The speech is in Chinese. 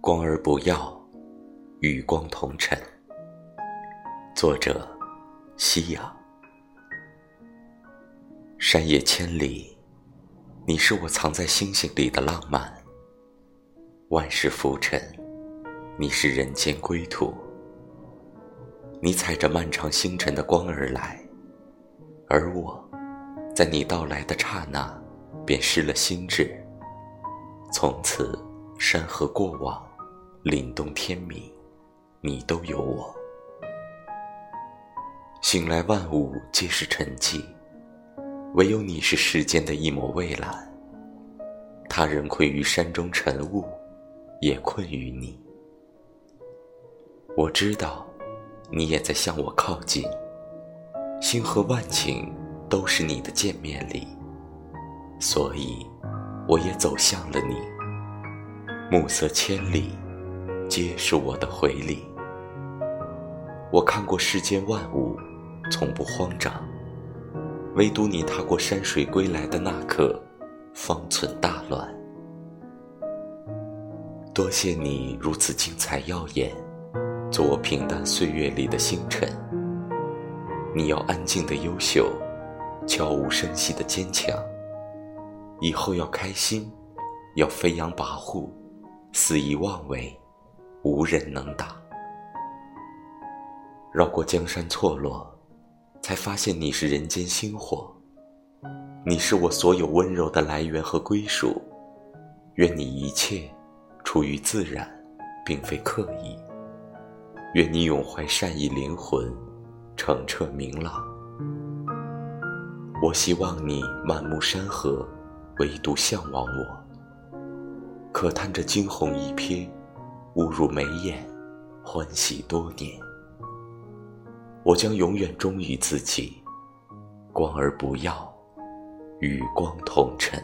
光而不要，与光同尘。作者：夕阳。山野千里，你是我藏在星星里的浪漫；万事浮沉，你是人间归途。你踩着漫长星辰的光而来，而我，在你到来的刹那，便失了心智。从此，山河过往。凛冬天明，你都有我。醒来，万物皆是沉寂，唯有你是世间的一抹蔚蓝。他人困于山中晨雾，也困于你。我知道，你也在向我靠近。星河万顷，都是你的见面礼，所以，我也走向了你。暮色千里。皆是我的回礼。我看过世间万物，从不慌张，唯独你踏过山水归来的那刻，方寸大乱。多谢你如此精彩耀眼，做我平淡岁月里的星辰。你要安静的优秀，悄无声息的坚强。以后要开心，要飞扬跋扈，肆意妄为。无人能挡。绕过江山错落，才发现你是人间星火。你是我所有温柔的来源和归属。愿你一切出于自然，并非刻意。愿你永怀善意，灵魂澄澈明朗。我希望你满目山河，唯独向往我。可叹这惊鸿一瞥。误入眉眼，欢喜多年。我将永远忠于自己，光而不耀与光同尘。